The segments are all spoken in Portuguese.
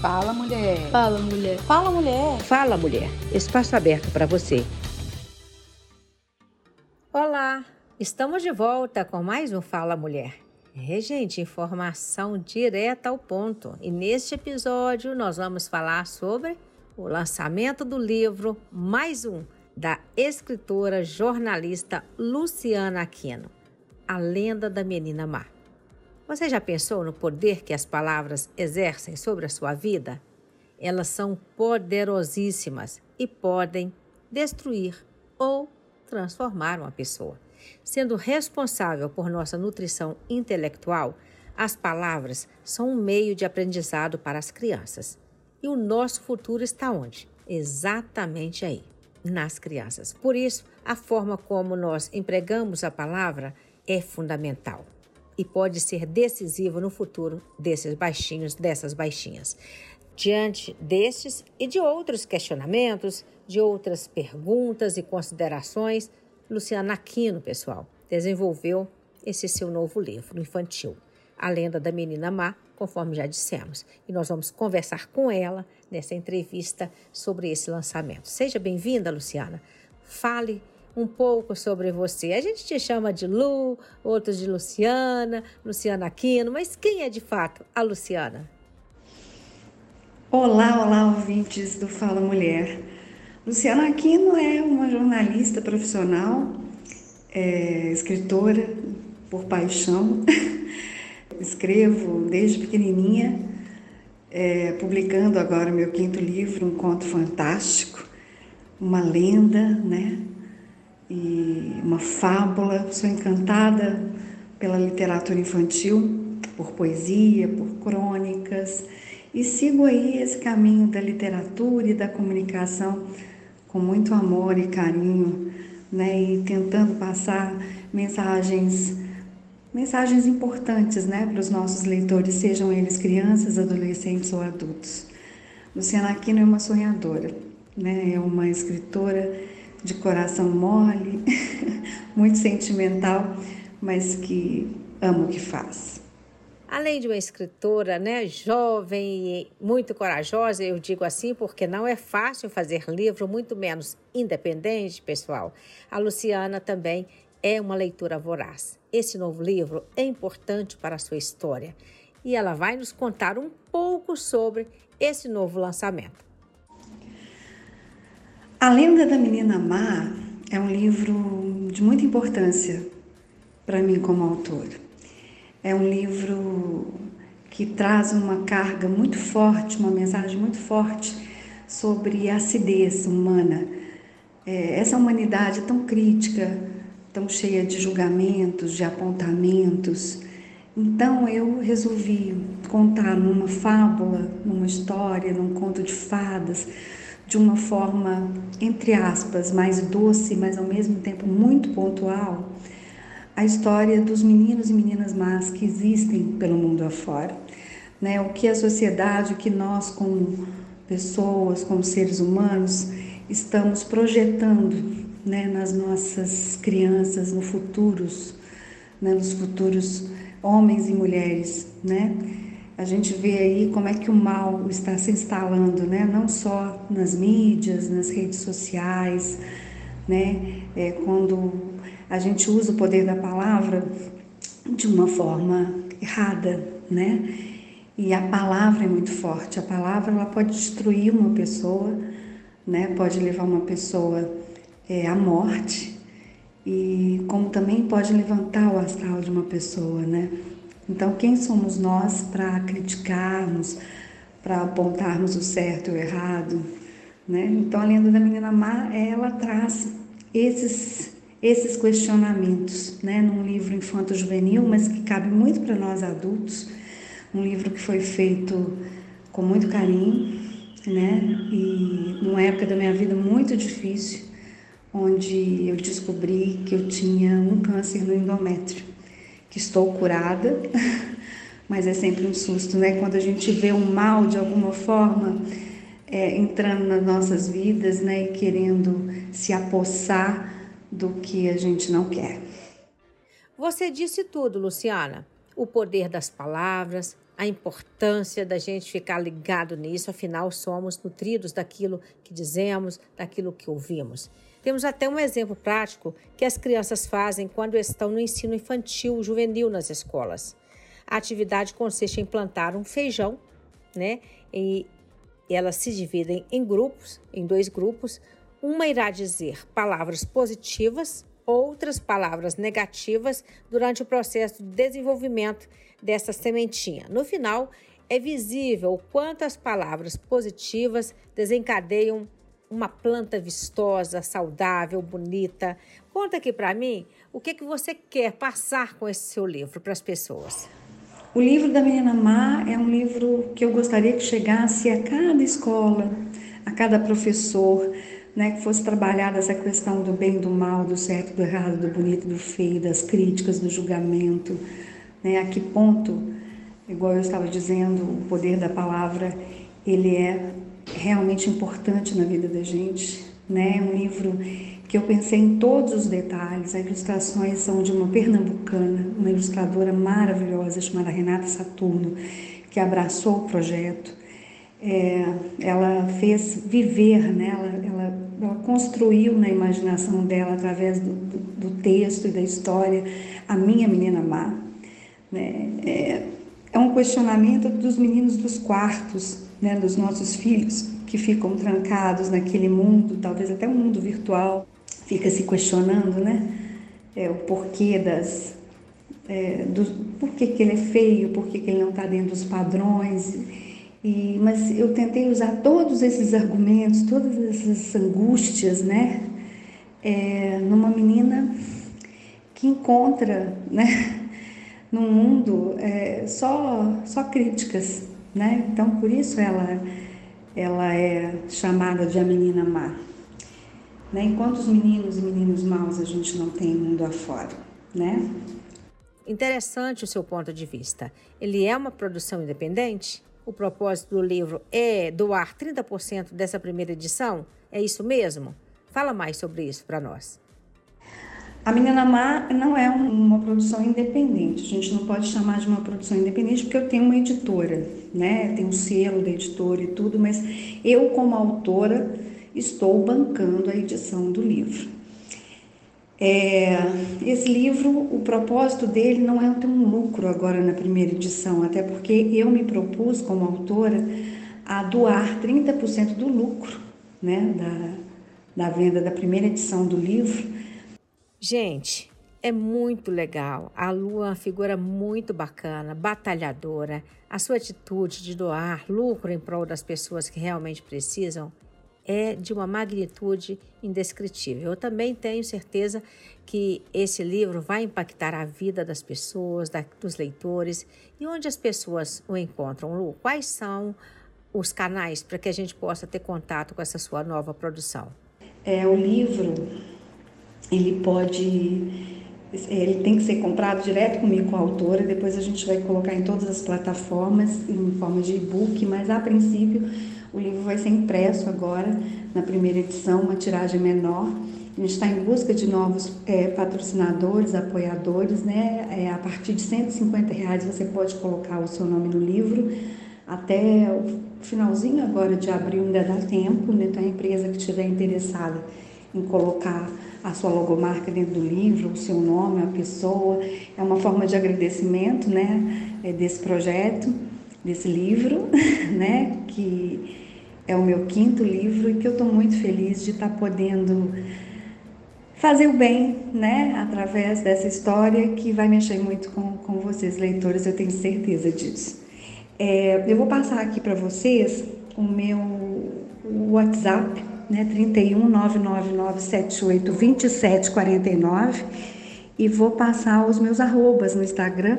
Fala, mulher. Fala, mulher. Fala, mulher. Fala, mulher. Espaço aberto para você. Olá, estamos de volta com mais um Fala Mulher. É, gente, informação direta ao ponto. E neste episódio nós vamos falar sobre o lançamento do livro Mais Um, da escritora jornalista Luciana Aquino, A Lenda da Menina Má. Você já pensou no poder que as palavras exercem sobre a sua vida? Elas são poderosíssimas e podem destruir ou transformar uma pessoa. Sendo responsável por nossa nutrição intelectual, as palavras são um meio de aprendizado para as crianças. E o nosso futuro está onde? Exatamente aí, nas crianças. Por isso, a forma como nós empregamos a palavra é fundamental e pode ser decisivo no futuro desses baixinhos, dessas baixinhas. Diante destes e de outros questionamentos, de outras perguntas e considerações, Luciana Aquino, pessoal, desenvolveu esse seu novo livro infantil, A Lenda da Menina Má, conforme já dissemos. E nós vamos conversar com ela nessa entrevista sobre esse lançamento. Seja bem-vinda, Luciana. Fale um pouco sobre você. A gente te chama de Lu, outros de Luciana, Luciana Aquino, mas quem é de fato a Luciana? Olá, olá, ouvintes do Fala Mulher. Luciana Aquino é uma jornalista profissional, é, escritora por paixão. Escrevo desde pequenininha, é, publicando agora meu quinto livro, Um Conto Fantástico, uma lenda, né? E uma fábula. Sou encantada pela literatura infantil, por poesia, por crônicas e sigo aí esse caminho da literatura e da comunicação com muito amor e carinho, né, e tentando passar mensagens mensagens importantes, né, para os nossos leitores, sejam eles crianças, adolescentes ou adultos. Luciana Aquino é uma sonhadora, né, é uma escritora de coração mole, muito sentimental, mas que ama o que faz. Além de uma escritora né, jovem e muito corajosa, eu digo assim porque não é fácil fazer livro, muito menos independente, pessoal. A Luciana também é uma leitura voraz. Esse novo livro é importante para a sua história e ela vai nos contar um pouco sobre esse novo lançamento. A Lenda da Menina Má é um livro de muita importância para mim como autora. É um livro que traz uma carga muito forte, uma mensagem muito forte sobre a acidez humana. É, essa humanidade tão crítica, tão cheia de julgamentos, de apontamentos. Então eu resolvi contar numa fábula, numa história, num conto de fadas, de uma forma, entre aspas, mais doce, mas ao mesmo tempo muito pontual, a história dos meninos e meninas más que existem pelo mundo afora. Né? O que a sociedade, o que nós, como pessoas, como seres humanos, estamos projetando né, nas nossas crianças, no futuros, né, nos futuros homens e mulheres, né? A gente vê aí como é que o mal está se instalando, né? Não só nas mídias, nas redes sociais, né? É, quando a gente usa o poder da palavra de uma forma errada, né? E a palavra é muito forte. A palavra ela pode destruir uma pessoa, né? Pode levar uma pessoa é, à morte e como também pode levantar o astral de uma pessoa, né? Então, quem somos nós para criticarmos, para apontarmos o certo e o errado? Né? Então, a lenda da menina má, ela traz esses, esses questionamentos né? num livro infanto-juvenil, mas que cabe muito para nós adultos. Um livro que foi feito com muito carinho, né? E numa época da minha vida muito difícil, onde eu descobri que eu tinha um câncer no endométrio que estou curada, mas é sempre um susto, né? Quando a gente vê um mal de alguma forma é, entrando nas nossas vidas, né? E querendo se apossar do que a gente não quer. Você disse tudo, Luciana. O poder das palavras, a importância da gente ficar ligado nisso, afinal, somos nutridos daquilo que dizemos, daquilo que ouvimos. Temos até um exemplo prático que as crianças fazem quando estão no ensino infantil juvenil nas escolas. A atividade consiste em plantar um feijão, né? E elas se dividem em grupos, em dois grupos. Uma irá dizer palavras positivas, outras palavras negativas durante o processo de desenvolvimento dessa sementinha. No final, é visível quantas palavras positivas desencadeiam uma planta vistosa, saudável, bonita. Conta aqui para mim o que, que você quer passar com esse seu livro para as pessoas. O livro da Menina Má é um livro que eu gostaria que chegasse a cada escola, a cada professor, né, que fosse trabalhada essa questão do bem do mal, do certo, do errado, do bonito, do feio, das críticas, do julgamento, né, a que ponto, igual eu estava dizendo, o poder da palavra, ele é realmente importante na vida da gente, né, é um livro que eu pensei em todos os detalhes, as ilustrações são de uma pernambucana, uma ilustradora maravilhosa chamada Renata Saturno, que abraçou o projeto, é, ela fez viver, né? ela, ela, ela, construiu na imaginação dela, através do, do, do, texto e da história, a minha menina má. Né? É, é um questionamento dos meninos dos quartos, né? dos nossos filhos, que ficam trancados naquele mundo, talvez até um mundo virtual, fica se questionando né? É, o porquê das. É, do, por que, que ele é feio, por que, que ele não está dentro dos padrões e, mas eu tentei usar todos esses argumentos, todas essas angústias, né, é, numa menina que encontra, né, no mundo é, só só críticas, né? Então por isso ela ela é chamada de a menina má. Né? Enquanto os meninos e meninos maus a gente não tem mundo afora, né? Interessante o seu ponto de vista. Ele é uma produção independente? O propósito do livro é doar 30% dessa primeira edição? É isso mesmo? Fala mais sobre isso para nós. A Menina Má não é uma produção independente. A gente não pode chamar de uma produção independente porque eu tenho uma editora, né? Tem um selo da editora e tudo, mas eu como autora estou bancando a edição do livro. É, esse livro, o propósito dele não é ter um lucro agora na primeira edição, até porque eu me propus, como autora, a doar 30% do lucro né, da, da venda da primeira edição do livro. Gente, é muito legal. A Lu é uma figura muito bacana, batalhadora. A sua atitude de doar lucro em prol das pessoas que realmente precisam é de uma magnitude indescritível. Eu também tenho certeza que esse livro vai impactar a vida das pessoas, da, dos leitores e onde as pessoas o encontram. Lu, quais são os canais para que a gente possa ter contato com essa sua nova produção? É o livro, ele pode ele tem que ser comprado direto comigo com a autora, depois a gente vai colocar em todas as plataformas em forma de e-book, mas a princípio o livro vai ser impresso agora, na primeira edição, uma tiragem menor. A gente está em busca de novos é, patrocinadores, apoiadores, né? É, a partir de 150 reais você pode colocar o seu nome no livro. Até o finalzinho agora de abril ainda dá tempo, né? Então a empresa que estiver interessada em colocar a sua logomarca dentro do livro, o seu nome, a pessoa, é uma forma de agradecimento, né? É, desse projeto, desse livro, né? Que é o meu quinto livro e que eu estou muito feliz de estar tá podendo fazer o bem, né, através dessa história que vai mexer muito com, com vocês, leitores, eu tenho certeza disso. É, eu vou passar aqui para vocês o meu WhatsApp, né, 31999782749 e vou passar os meus arrobas no Instagram,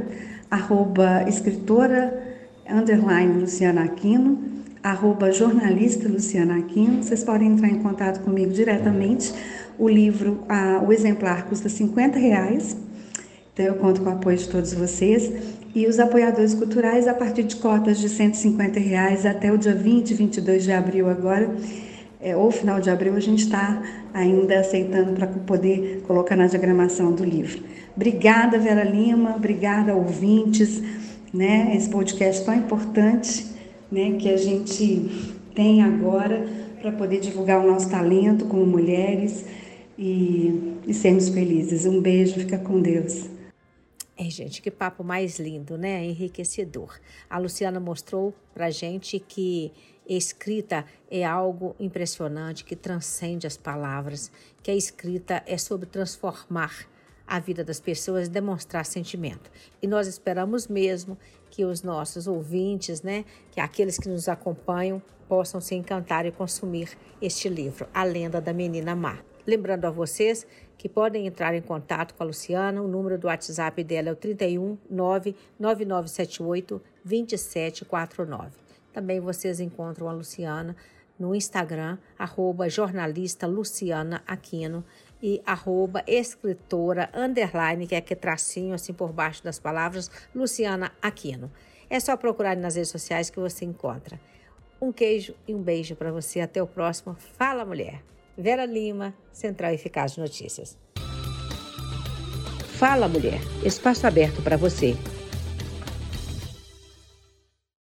arroba escritora, underline Luciana Aquino, arroba jornalista Luciana Aquino. Vocês podem entrar em contato comigo diretamente. O livro, a, o exemplar custa 50 reais, então eu conto com o apoio de todos vocês. E os apoiadores culturais, a partir de cotas de 150 reais até o dia 20, 22 de abril agora, é, ou final de abril, a gente está ainda aceitando para poder colocar na diagramação do livro. Obrigada, Vera Lima, obrigada, ouvintes. né? Esse podcast tão importante, né? Que a gente tem agora para poder divulgar o nosso talento como mulheres e, e sermos felizes. Um beijo, fica com Deus. É, gente, que papo mais lindo, né? Enriquecedor. A Luciana mostrou pra gente que escrita é algo impressionante, que transcende as palavras, que a escrita é sobre transformar a vida das pessoas e demonstrar sentimento. E nós esperamos mesmo que os nossos ouvintes, né, que aqueles que nos acompanham, possam se encantar e consumir este livro, A Lenda da Menina Má. Lembrando a vocês que podem entrar em contato com a Luciana. O número do WhatsApp dela é o 31 99978 2749. Também vocês encontram a Luciana no Instagram, arroba jornalista Luciana Aquino e arroba escritora, underline, que é que tracinho assim por baixo das palavras, Luciana Aquino. É só procurar nas redes sociais que você encontra. Um queijo e um beijo para você. Até o próximo. Fala, mulher! Vera Lima, Central Eficaz Notícias. Fala Mulher, espaço aberto para você.